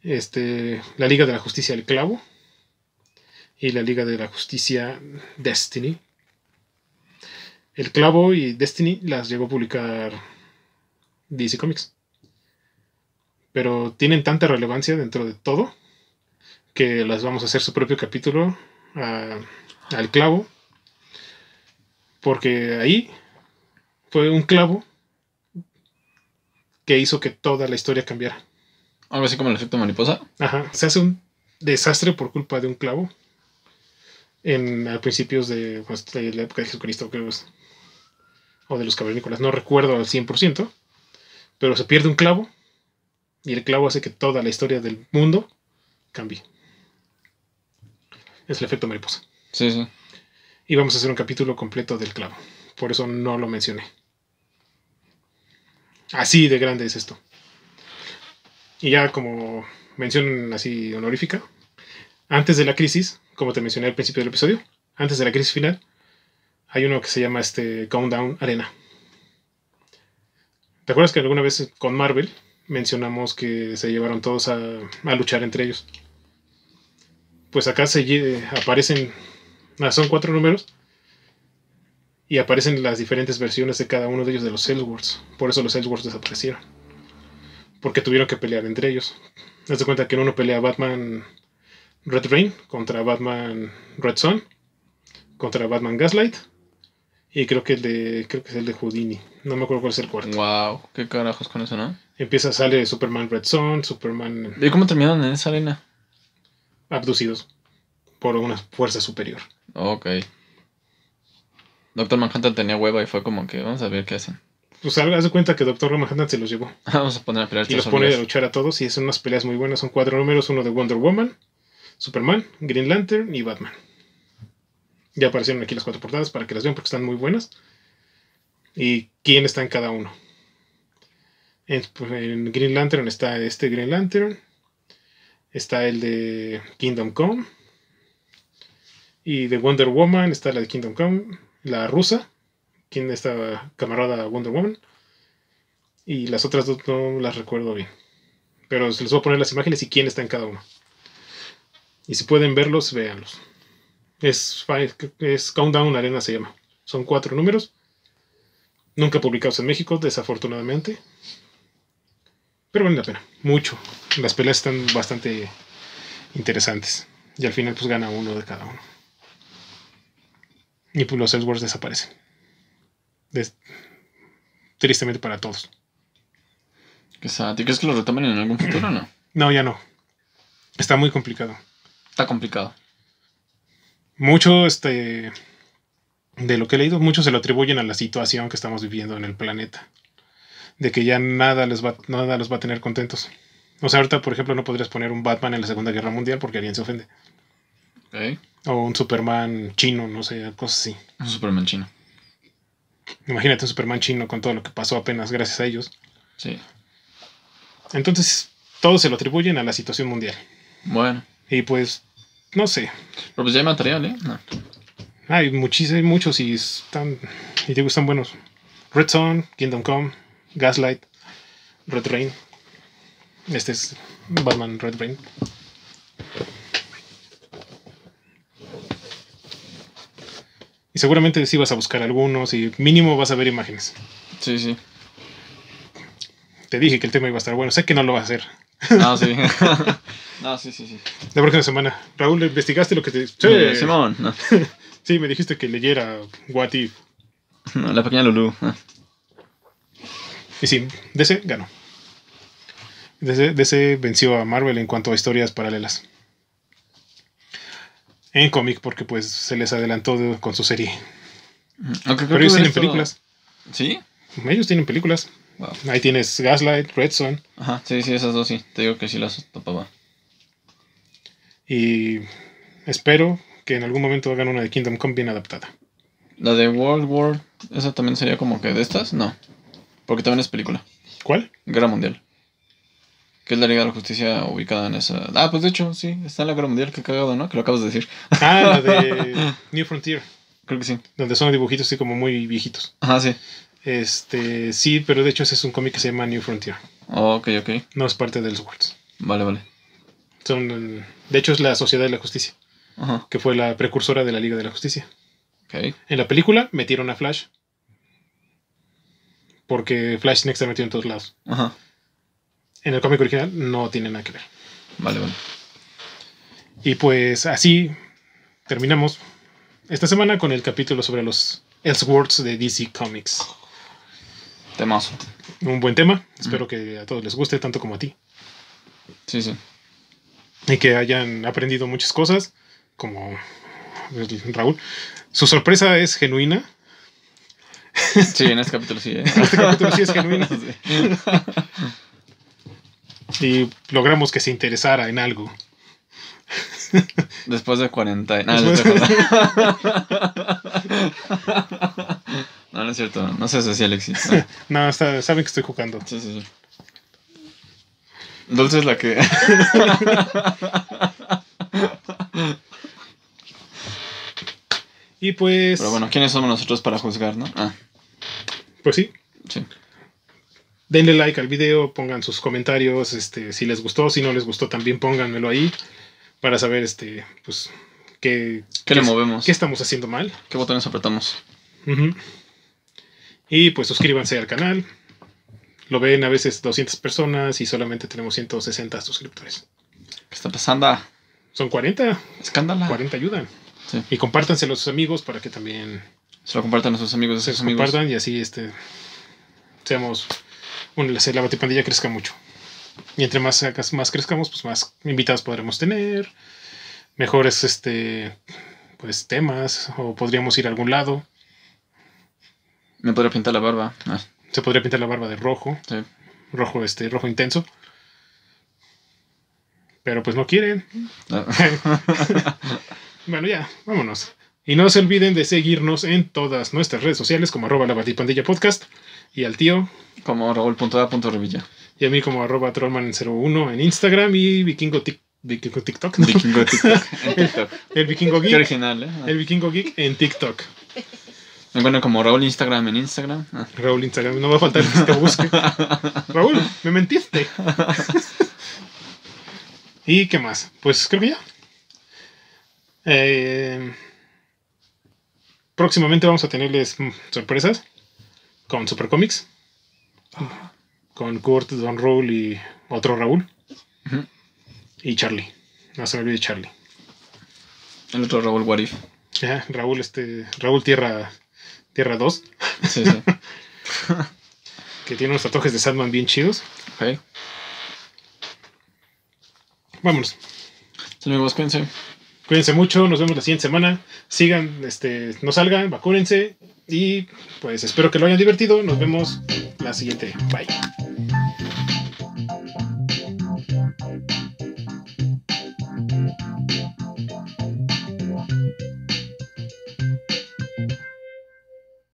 este, la Liga de la Justicia El Clavo y la Liga de la Justicia Destiny. El Clavo y Destiny las llegó a publicar DC Comics pero tienen tanta relevancia dentro de todo que las vamos a hacer su propio capítulo a- al clavo porque ahí fue un clavo que hizo que toda la historia cambiara. Algo así como el efecto mariposa. Ajá, se hace un desastre por culpa de un clavo en a principios de, pues, de la época de Jesucristo, creo, es- o de los cavernícolas, no recuerdo al 100%, pero se pierde un clavo y el clavo hace que toda la historia del mundo cambie. Es el efecto mariposa. Sí, sí. Y vamos a hacer un capítulo completo del clavo, por eso no lo mencioné. Así de grande es esto. Y ya como mención así honorífica, antes de la crisis, como te mencioné al principio del episodio, antes de la crisis final, hay uno que se llama este Countdown Arena. ¿Te acuerdas que alguna vez con Marvel mencionamos que se llevaron todos a, luchar entre ellos? Pues acá se aparecen, ah, son cuatro números, y aparecen las diferentes versiones de cada uno de ellos de los Elseworlds. Por eso los Elseworlds desaparecieron. Porque tuvieron que pelear entre ellos. Haz de cuenta que en uno pelea Batman Red Rain contra Batman Red Sun, contra Batman Gaslight, y creo que el de creo que es el de Houdini. No me acuerdo cuál es el cuarto. Wow, qué carajos con eso, ¿no? Empieza, sale Superman Red Sun, Superman ¿Y cómo terminaron en esa arena? abducidos por una fuerza superior. Ok. Doctor Manhattan tenía hueva y fue como que vamos a ver qué hacen. Pues haz de cuenta que Doctor Manhattan se los llevó. Vamos a poner a pelear Y los pone a luchar a todos y son unas peleas muy buenas. Son cuatro números, uno de Wonder Woman, Superman, Green Lantern y Batman. Ya aparecieron aquí las cuatro portadas para que las vean porque están muy buenas. Y quién está en cada uno. En, en Green Lantern está este Green Lantern. Está el de Kingdom Come. Y de Wonder Woman está la de Kingdom Come, la rusa. ¿Quién está camarada Wonder Woman? Y las otras dos no las recuerdo bien. Pero se les voy a poner las imágenes y quién está en cada uno. Y si pueden verlos, véanlos. Es, es Countdown Arena se llama. Son cuatro números. Nunca publicados en México, desafortunadamente. Pero vale la pena. Mucho. Las peleas están bastante interesantes. Y al final pues gana uno de cada uno. Y pues los Elseworlds desaparecen. Des- Tristemente para todos. ¿Y crees que lo retomen en algún futuro o no? No, ya no. Está muy complicado. Está complicado. Mucho este de lo que he leído, mucho se lo atribuyen a la situación que estamos viviendo en el planeta. De que ya nada les va, nada los va a tener contentos. O sea, ahorita, por ejemplo, no podrías poner un Batman en la Segunda Guerra Mundial porque alguien se ofende. O un Superman chino, no sé, cosas así. Un Superman chino. Imagínate un Superman chino con todo lo que pasó apenas gracias a ellos. Sí. Entonces, todo se lo atribuyen a la situación mundial. Bueno. Y pues, no sé. Pero pues ya hay material, ¿eh? No. Hay muchísimos, muchos y están, y digo, están buenos. Red Sun, Kingdom Come, Gaslight, Red Rain. Este es Batman Red Rain. Y seguramente sí vas a buscar algunos y mínimo vas a ver imágenes. Sí, sí. Te dije que el tema iba a estar bueno. Sé que no lo va a hacer. No, sí. no, sí, sí, sí. La próxima semana. Raúl, ¿investigaste lo que te... Sí, Eh, Simón. No. sí, me dijiste que leyera What If. No, la pequeña Lulu. Ah. Y sí, DC ganó. DC, DC venció a Marvel en cuanto a historias paralelas. En cómic, porque pues se les adelantó de- con su serie. Pero ellos tienen películas. ¿Sí? Ellos tienen películas. Wow. Ahí tienes Gaslight, Red Son. Ajá, sí, sí, esas dos sí. Te digo que sí las topaba. Y espero que en algún momento hagan una de Kingdom Come bien adaptada. La de World War, ¿esa también sería como que de estas? No. Porque también es película. ¿Cuál? Guerra Mundial. Que es la Liga de la Justicia ubicada en esa. Ah, pues de hecho, sí, está en la Guerra Mundial, qué cagado, ¿no? Que lo acabas de decir. Ah, la de New Frontier. Creo que sí. Donde son dibujitos así como muy viejitos. Ajá, sí. Este, sí, pero de hecho ese es un cómic que se llama New Frontier. Oh, ok, ok. No es parte de Elseworlds. Vale, vale. Son, de hecho, es la Sociedad de la Justicia, Ajá, que fue la precursora de la Liga de la Justicia. ok. En la película metieron a Flash. Porque Flash tiene que estar metido en todos lados. Ajá. En el cómic original no tiene nada que ver. Vale, vale. Y pues así terminamos esta semana con el capítulo sobre los Elseworlds de DC Comics. Temazo. Un buen tema. Espero que a todos les guste, tanto como a ti. Sí, sí. Y que hayan aprendido muchas cosas, como Raúl. Su sorpresa es genuina. Sí, en este capítulo sí, ¿eh? Este capítulo sí es genuino. Sí. Y logramos que se interesara en algo. Después de 40. No, Después- no, no, es cierto. No seas así, Alexis. No. No, está- saben que estoy jugando. Sí, sí, sí. Dulce es la que. Y pues, Pero bueno, ¿quiénes somos nosotros para juzgar, no? Ah, pues sí, sí. denle like al video, pongan sus comentarios, este, si les gustó, si no les gustó también pónganmelo ahí para saber, este, pues, qué, ¿Qué le movemos? qué estamos haciendo mal. ¿Qué botones apretamos? Ujú. Y pues suscríbanse al canal. Lo ven a veces 200 personas y solamente tenemos 160 suscriptores. ¿Qué está pasando? Son 40, Escándala. 40 ayudan. Sí. Y compártanselo a sus amigos para que también Se lo compartan a sus amigos, se sus amigos. compartan y así este seamos bueno, la, la batipandilla crezca mucho. Y entre más, más crezcamos, pues más invitados podremos tener, mejores este pues temas, o podríamos ir a algún lado. Me podría pintar la barba. Ah, Se podría pintar la barba de rojo, sí. rojo, este, rojo intenso. Pero pues no quieren. Ah, Bueno, ya, vámonos. Y no se olviden de seguirnos en todas nuestras redes sociales como arroba la batipandilla podcast y al tío Como Raúl.a.revilla. y a mí como arroba trollman01 en Instagram y vikingo, tic- vikingo TikTok. Vikingo TikTok. En TikTok. El vikingo Qué geek. original, ¿eh? El vikingo geek en TikTok. Me encuentran como Raúl Instagram en Instagram. Ah. Raúl Instagram, no va a faltar que te busque. Raúl, me mentiste. ¿Y qué más? Pues creo que ya. Eh, próximamente vamos a tenerles mm, sorpresas con Super Comics. Con Kurt, Don Raúl y otro Raúl. Y Charlie. No se me olvide Charlie. El otro Raúl Warif. Raúl, este. Raúl Tierra. Tierra 2. Sí, sí. Que tiene unos tatuajes de Sandman bien chidos. Ok. Vámonos. Sí, amigos, cuídense. Cuídense mucho, nos vemos la siguiente semana. Sigan, este, no salgan, vacúnense y pues espero que lo hayan divertido. Nos vemos la siguiente. Bye.